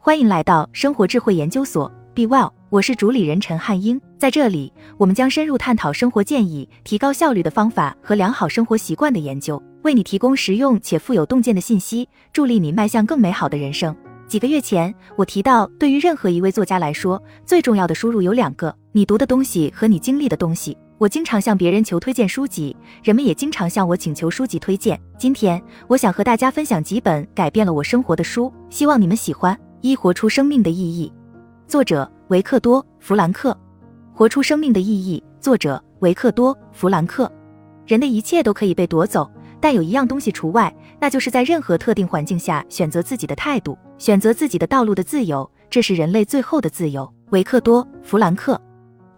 欢迎来到生活智慧研究所，Be Well，我是主理人陈汉英。在这里，我们将深入探讨生活建议、提高效率的方法和良好生活习惯的研究，为你提供实用且富有洞见的信息，助力你迈向更美好的人生。几个月前，我提到，对于任何一位作家来说，最重要的输入有两个：你读的东西和你经历的东西。我经常向别人求推荐书籍，人们也经常向我请求书籍推荐。今天，我想和大家分享几本改变了我生活的书，希望你们喜欢。一、活出生命的意义，作者维克多·弗兰克。活出生命的意义，作者维克多·弗兰克。人的一切都可以被夺走，但有一样东西除外，那就是在任何特定环境下选择自己的态度，选择自己的道路的自由。这是人类最后的自由。维克多·弗兰克。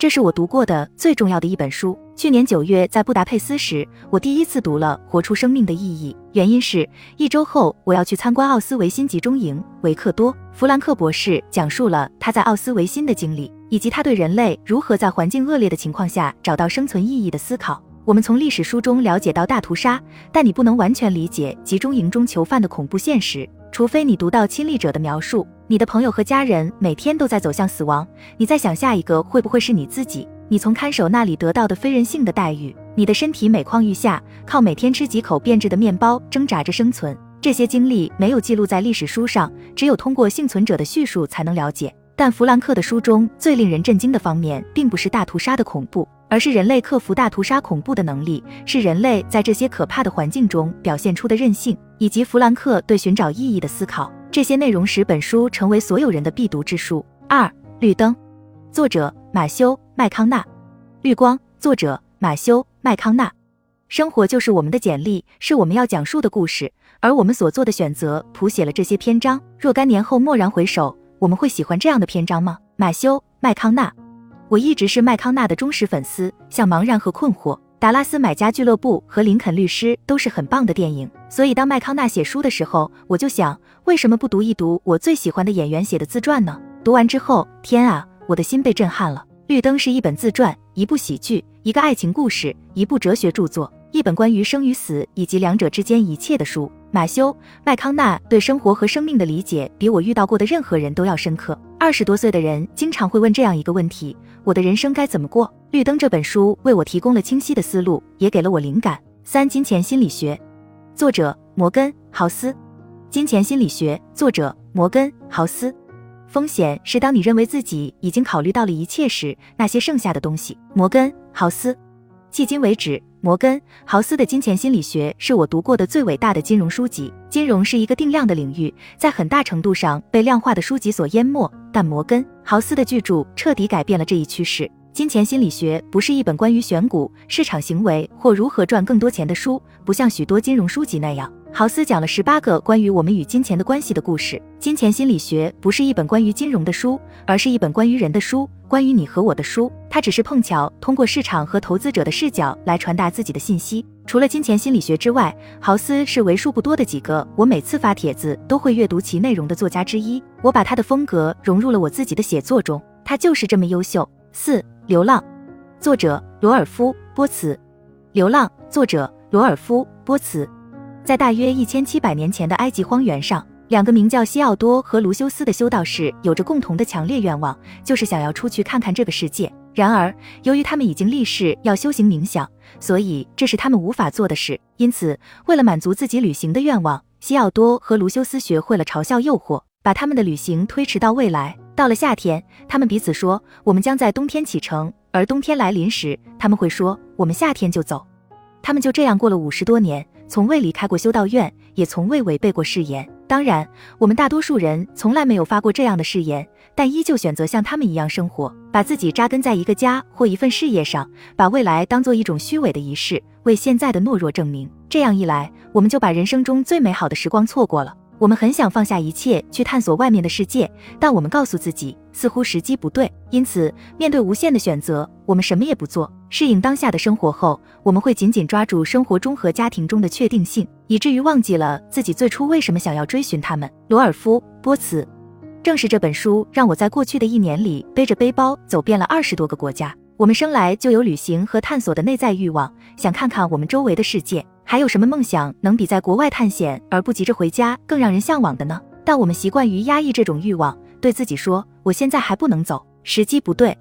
这是我读过的最重要的一本书。去年九月在布达佩斯时，我第一次读了《活出生命的意义》，原因是一周后我要去参观奥斯维辛集中营。维克多·弗兰克博士讲述了他在奥斯维辛的经历，以及他对人类如何在环境恶劣的情况下找到生存意义的思考。我们从历史书中了解到大屠杀，但你不能完全理解集中营中囚犯的恐怖现实，除非你读到亲历者的描述。你的朋友和家人每天都在走向死亡，你在想下一个会不会是你自己？你从看守那里得到的非人性的待遇，你的身体每况愈下，靠每天吃几口变质的面包挣扎着生存。这些经历没有记录在历史书上，只有通过幸存者的叙述才能了解。但弗兰克的书中最令人震惊的方面，并不是大屠杀的恐怖，而是人类克服大屠杀恐怖的能力，是人类在这些可怕的环境中表现出的韧性，以及弗兰克对寻找意义的思考。这些内容使本书成为所有人的必读之书。二、绿灯，作者马修·麦康纳，绿光，作者马修·麦康纳。生活就是我们的简历，是我们要讲述的故事，而我们所做的选择谱写了这些篇章。若干年后蓦然回首，我们会喜欢这样的篇章吗？马修·麦康纳，我一直是麦康纳的忠实粉丝，像茫然和困惑。达拉斯买家俱乐部和林肯律师都是很棒的电影，所以当麦康纳写书的时候，我就想，为什么不读一读我最喜欢的演员写的自传呢？读完之后，天啊，我的心被震撼了。《绿灯》是一本自传，一部喜剧，一个爱情故事，一部哲学著作，一本关于生与死以及两者之间一切的书。马修·麦康纳对生活和生命的理解，比我遇到过的任何人都要深刻。二十多岁的人经常会问这样一个问题：我的人生该怎么过？绿灯这本书为我提供了清晰的思路，也给了我灵感。三、金钱心理学，作者摩根·豪斯。金钱心理学，作者摩根·豪斯。风险是当你认为自己已经考虑到了一切时，那些剩下的东西。摩根·豪斯。迄今为止，摩根·豪斯的金钱心理学是我读过的最伟大的金融书籍。金融是一个定量的领域，在很大程度上被量化的书籍所淹没，但摩根·豪斯的巨著彻底改变了这一趋势。金钱心理学不是一本关于选股、市场行为或如何赚更多钱的书，不像许多金融书籍那样。豪斯讲了十八个关于我们与金钱的关系的故事。金钱心理学不是一本关于金融的书，而是一本关于人的书，关于你和我的书。它只是碰巧通过市场和投资者的视角来传达自己的信息。除了金钱心理学之外，豪斯是为数不多的几个我每次发帖子都会阅读其内容的作家之一。我把他的风格融入了我自己的写作中，他就是这么优秀。四。流浪，作者罗尔夫·波茨。流浪，作者罗尔夫·波茨。在大约一千七百年前的埃及荒原上，两个名叫西奥多和卢修斯的修道士有着共同的强烈愿望，就是想要出去看看这个世界。然而，由于他们已经立誓要修行冥想，所以这是他们无法做的事。因此，为了满足自己旅行的愿望，西奥多和卢修斯学会了嘲笑诱惑，把他们的旅行推迟到未来。到了夏天，他们彼此说：“我们将在冬天启程。”而冬天来临时，他们会说：“我们夏天就走。”他们就这样过了五十多年，从未离开过修道院，也从未违背过誓言。当然，我们大多数人从来没有发过这样的誓言，但依旧选择像他们一样生活，把自己扎根在一个家或一份事业上，把未来当做一种虚伪的仪式，为现在的懦弱证明。这样一来，我们就把人生中最美好的时光错过了。我们很想放下一切去探索外面的世界，但我们告诉自己，似乎时机不对。因此，面对无限的选择，我们什么也不做。适应当下的生活后，我们会紧紧抓住生活中和家庭中的确定性，以至于忘记了自己最初为什么想要追寻他们。罗尔夫·波茨，正是这本书让我在过去的一年里背着背包走遍了二十多个国家。我们生来就有旅行和探索的内在欲望，想看看我们周围的世界。还有什么梦想能比在国外探险而不急着回家更让人向往的呢？但我们习惯于压抑这种欲望，对自己说：“我现在还不能走，时机不对。”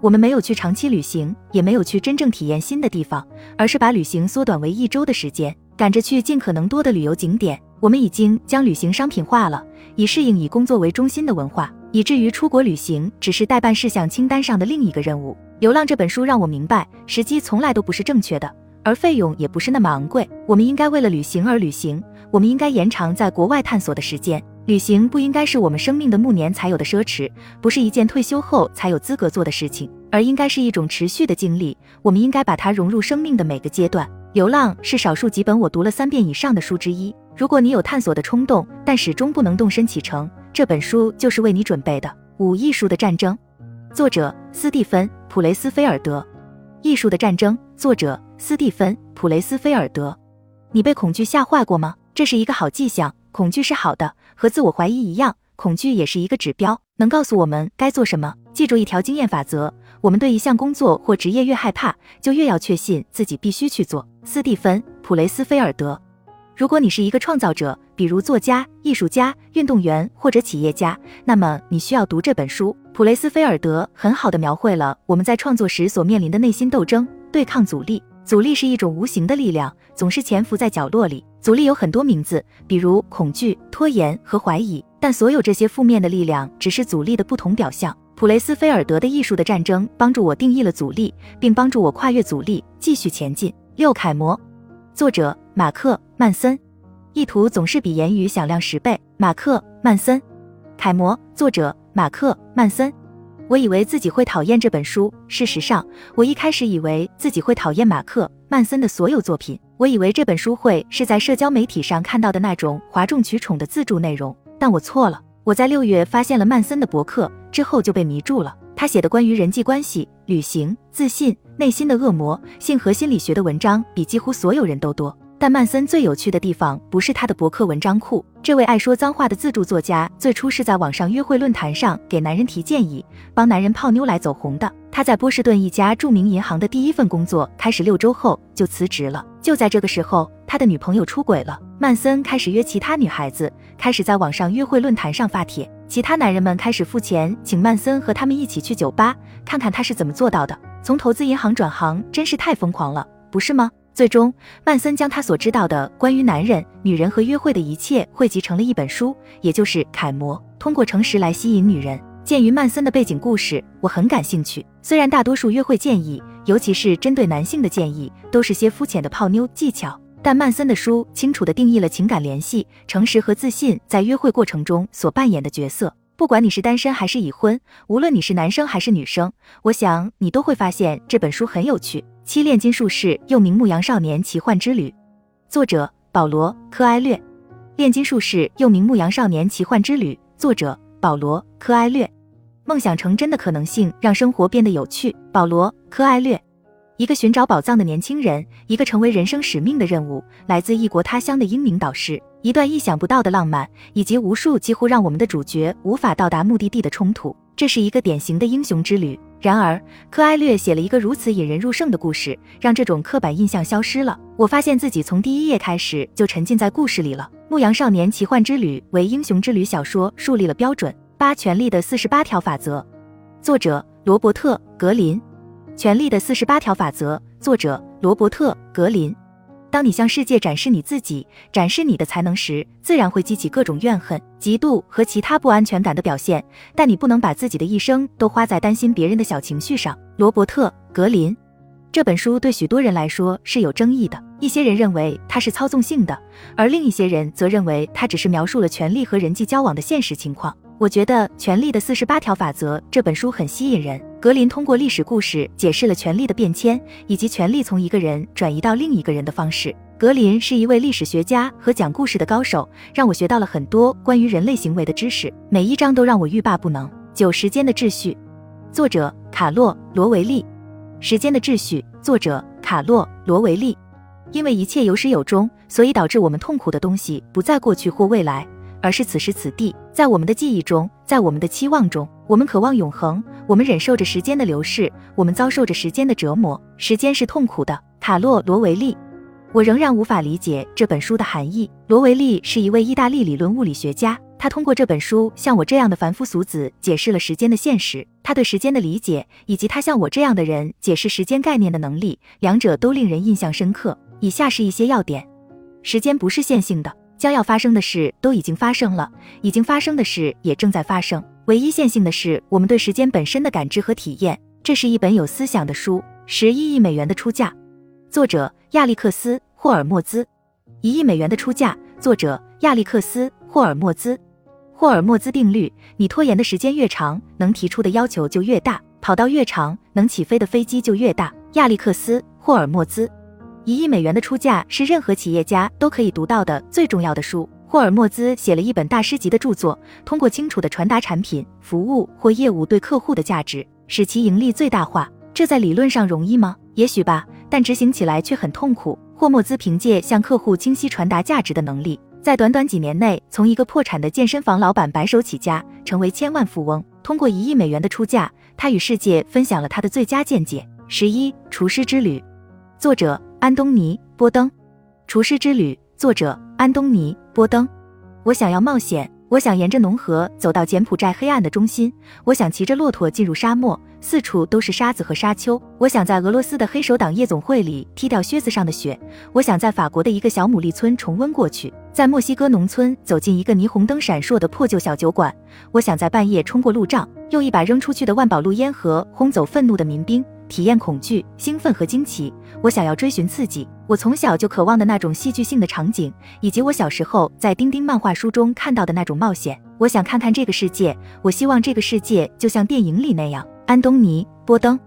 我们没有去长期旅行，也没有去真正体验新的地方，而是把旅行缩短为一周的时间，赶着去尽可能多的旅游景点。我们已经将旅行商品化了，以适应以工作为中心的文化，以至于出国旅行只是代办事项清单上的另一个任务。《流浪》这本书让我明白，时机从来都不是正确的，而费用也不是那么昂贵。我们应该为了旅行而旅行，我们应该延长在国外探索的时间。旅行不应该是我们生命的暮年才有的奢侈，不是一件退休后才有资格做的事情，而应该是一种持续的经历。我们应该把它融入生命的每个阶段。《流浪》是少数几本我读了三遍以上的书之一。如果你有探索的冲动，但始终不能动身启程，这本书就是为你准备的。五艺术的战争，作者斯蒂芬·普雷斯菲尔德。艺术的战争，作者斯蒂芬·普雷斯菲尔德。你被恐惧吓坏过吗？这是一个好迹象。恐惧是好的，和自我怀疑一样，恐惧也是一个指标，能告诉我们该做什么。记住一条经验法则：我们对一项工作或职业越害怕，就越要确信自己必须去做。斯蒂芬·普雷斯菲尔德。如果你是一个创造者，比如作家、艺术家、运动员或者企业家，那么你需要读这本书。普雷斯菲尔德很好的描绘了我们在创作时所面临的内心斗争，对抗阻力。阻力是一种无形的力量，总是潜伏在角落里。阻力有很多名字，比如恐惧、拖延和怀疑，但所有这些负面的力量只是阻力的不同表象。普雷斯菲尔德的艺术的战争帮助我定义了阻力，并帮助我跨越阻力，继续前进。六楷模，作者马克·曼森。意图总是比言语响亮十倍。马克·曼森。楷模，作者马克·曼森。我以为自己会讨厌这本书，事实上，我一开始以为自己会讨厌马克·曼森的所有作品。我以为这本书会是在社交媒体上看到的那种哗众取宠的自助内容，但我错了。我在六月发现了曼森的博客之后就被迷住了。他写的关于人际关系、旅行、自信、内心的恶魔、性和心理学的文章比几乎所有人都多。但曼森最有趣的地方不是他的博客文章库。这位爱说脏话的自助作家最初是在网上约会论坛上给男人提建议，帮男人泡妞来走红的。他在波士顿一家著名银行的第一份工作开始六周后就辞职了。就在这个时候，他的女朋友出轨了。曼森开始约其他女孩子，开始在网上约会论坛上发帖。其他男人们开始付钱请曼森和他们一起去酒吧，看看他是怎么做到的。从投资银行转行真是太疯狂了，不是吗？最终，曼森将他所知道的关于男人、女人和约会的一切汇集成了一本书，也就是《楷模》，通过诚实来吸引女人。鉴于曼森的背景故事，我很感兴趣。虽然大多数约会建议，尤其是针对男性的建议，都是些肤浅的泡妞技巧，但曼森的书清楚地定义了情感联系、诚实和自信在约会过程中所扮演的角色。不管你是单身还是已婚，无论你是男生还是女生，我想你都会发现这本书很有趣。七炼金术士又名牧羊少年奇幻之旅，作者保罗·科埃略。炼金术士又名牧羊少年奇幻之旅，作者保罗·科埃略。梦想成真的可能性让生活变得有趣。保罗·科埃略。一个寻找宝藏的年轻人，一个成为人生使命的任务，来自异国他乡的英明导师，一段意想不到的浪漫，以及无数几乎让我们的主角无法到达目的地的冲突。这是一个典型的英雄之旅。然而，科埃略写了一个如此引人入胜的故事，让这种刻板印象消失了。我发现自己从第一页开始就沉浸在故事里了。《牧羊少年奇幻之旅》为英雄之旅小说树立了标准。八权力的四十八条法则，作者罗伯特·格林。权力的四十八条法则，作者罗伯特·格林。当你向世界展示你自己，展示你的才能时，自然会激起各种怨恨、嫉妒和其他不安全感的表现。但你不能把自己的一生都花在担心别人的小情绪上。罗伯特·格林。这本书对许多人来说是有争议的，一些人认为它是操纵性的，而另一些人则认为它只是描述了权力和人际交往的现实情况。我觉得《权力的四十八条法则》这本书很吸引人。格林通过历史故事解释了权力的变迁，以及权力从一个人转移到另一个人的方式。格林是一位历史学家和讲故事的高手，让我学到了很多关于人类行为的知识。每一章都让我欲罢不能。九时间的秩序，作者卡洛·罗维利。时间的秩序，作者卡洛·罗维利。因为一切有始有终，所以导致我们痛苦的东西不在过去或未来。而是此时此地，在我们的记忆中，在我们的期望中，我们渴望永恒，我们忍受着时间的流逝，我们遭受着时间的折磨。时间是痛苦的。卡洛·罗维利，我仍然无法理解这本书的含义。罗维利是一位意大利理论物理学家，他通过这本书向我这样的凡夫俗子解释了时间的现实，他对时间的理解，以及他向我这样的人解释时间概念的能力，两者都令人印象深刻。以下是一些要点：时间不是线性的，将要发生的事都已经发生了，已经发生的事也正在发生。唯一线性的是我们对时间本身的感知和体验。这是一本有思想的书。十一亿美元的出价，作者亚历克斯·霍尔莫兹。一亿美元的出价，作者亚历克斯·霍尔莫兹。霍尔莫兹定律：你拖延的时间越长，能提出的要求就越大，跑道越长，能起飞的飞机就越大。亚历克斯·霍尔莫兹。一亿美元的出价是任何企业家都可以读到的最重要的书。霍尔莫兹写了一本大师级的著作，通过清楚地传达产品、服务或业务对客户的价值，使其盈利最大化。这在理论上容易吗？也许吧，但执行起来却很痛苦。霍莫兹凭借向客户清晰传达价值的能力，在短短几年内，从一个破产的健身房老板白手起家，成为千万富翁。通过一亿美元的出价，他与世界分享了他的最佳见解。十一厨师之旅，作者。安东尼·波登，《厨师之旅》作者安东尼·波登。我想要冒险，我想沿着农河走到柬埔寨黑暗的中心，我想骑着骆驼进入沙漠，四处都是沙子和沙丘。我想在俄罗斯的黑手党夜总会里踢掉靴子上的雪，我想在法国的一个小牡蛎村重温过去，在墨西哥农村走进一个霓虹灯闪烁的破旧小酒馆。我想在半夜冲过路障，用一把扔出去的万宝路烟盒轰走愤怒的民兵。体验恐惧、兴奋和惊奇。我想要追寻刺激，我从小就渴望的那种戏剧性的场景，以及我小时候在丁丁漫画书中看到的那种冒险。我想看看这个世界，我希望这个世界就像电影里那样。安东尼·波登，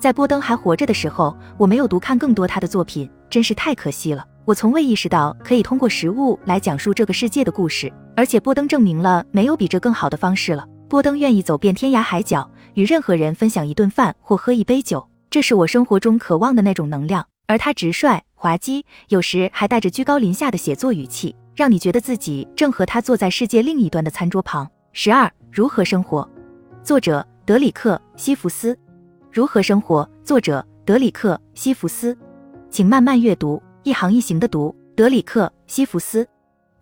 在波登还活着的时候，我没有读看更多他的作品，真是太可惜了。我从未意识到可以通过食物来讲述这个世界的故事，而且波登证明了没有比这更好的方式了。波登愿意走遍天涯海角。与任何人分享一顿饭或喝一杯酒，这是我生活中渴望的那种能量。而他直率、滑稽，有时还带着居高临下的写作语气，让你觉得自己正和他坐在世界另一端的餐桌旁。十二，如何生活？作者德里克·西弗斯。如何生活？作者德里克·西弗斯。请慢慢阅读，一行一行的读。德里克·西弗斯。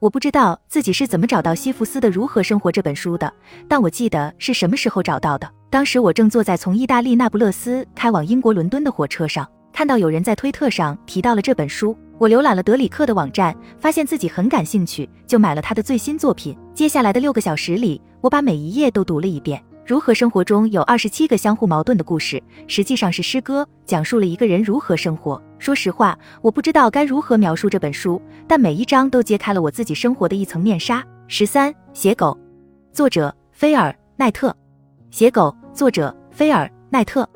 我不知道自己是怎么找到西弗斯的《如何生活》这本书的，但我记得是什么时候找到的。当时我正坐在从意大利那不勒斯开往英国伦敦的火车上，看到有人在推特上提到了这本书。我浏览了德里克的网站，发现自己很感兴趣，就买了他的最新作品。接下来的六个小时里，我把每一页都读了一遍。《如何生活》中有二十七个相互矛盾的故事，实际上是诗歌，讲述了一个人如何生活。说实话，我不知道该如何描述这本书，但每一章都揭开了我自己生活的一层面纱。十三，写狗，作者菲尔奈特，写狗。作者菲尔奈特，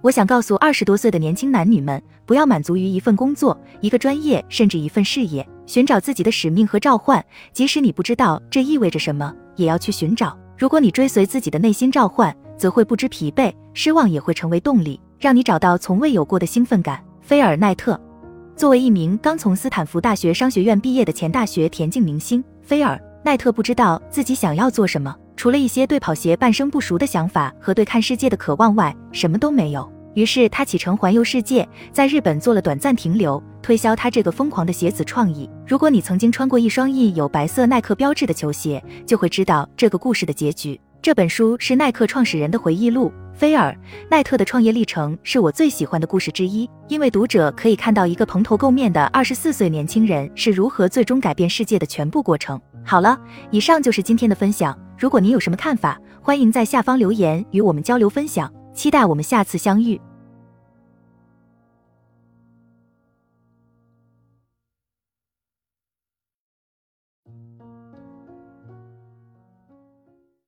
我想告诉二十多岁的年轻男女们，不要满足于一份工作、一个专业，甚至一份事业，寻找自己的使命和召唤。即使你不知道这意味着什么，也要去寻找。如果你追随自己的内心召唤，则会不知疲惫，失望也会成为动力，让你找到从未有过的兴奋感。菲尔奈特，作为一名刚从斯坦福大学商学院毕业的前大学田径明星，菲尔奈特不知道自己想要做什么。除了一些对跑鞋半生不熟的想法和对看世界的渴望外，什么都没有。于是他启程环游世界，在日本做了短暂停留，推销他这个疯狂的鞋子创意。如果你曾经穿过一双印有白色耐克标志的球鞋，就会知道这个故事的结局。这本书是耐克创始人的回忆录。菲尔奈特的创业历程是我最喜欢的故事之一，因为读者可以看到一个蓬头垢面的二十四岁年轻人是如何最终改变世界的全部过程。好了，以上就是今天的分享。如果您有什么看法，欢迎在下方留言与我们交流分享。期待我们下次相遇。